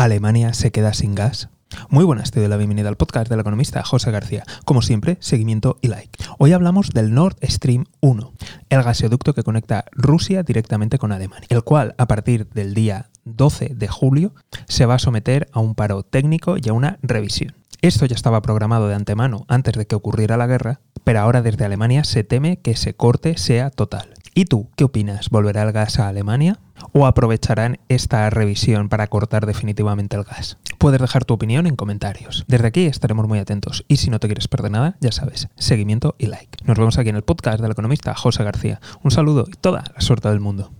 ¿Alemania se queda sin gas? Muy buenas, te doy la bienvenida al podcast del economista José García. Como siempre, seguimiento y like. Hoy hablamos del Nord Stream 1, el gasoducto que conecta Rusia directamente con Alemania, el cual a partir del día 12 de julio se va a someter a un paro técnico y a una revisión. Esto ya estaba programado de antemano antes de que ocurriera la guerra, pero ahora desde Alemania se teme que ese corte sea total. ¿Y tú qué opinas? ¿Volverá el gas a Alemania? ¿O aprovecharán esta revisión para cortar definitivamente el gas? Puedes dejar tu opinión en comentarios. Desde aquí estaremos muy atentos y si no te quieres perder nada, ya sabes, seguimiento y like. Nos vemos aquí en el podcast del economista José García. Un saludo y toda la suerte del mundo.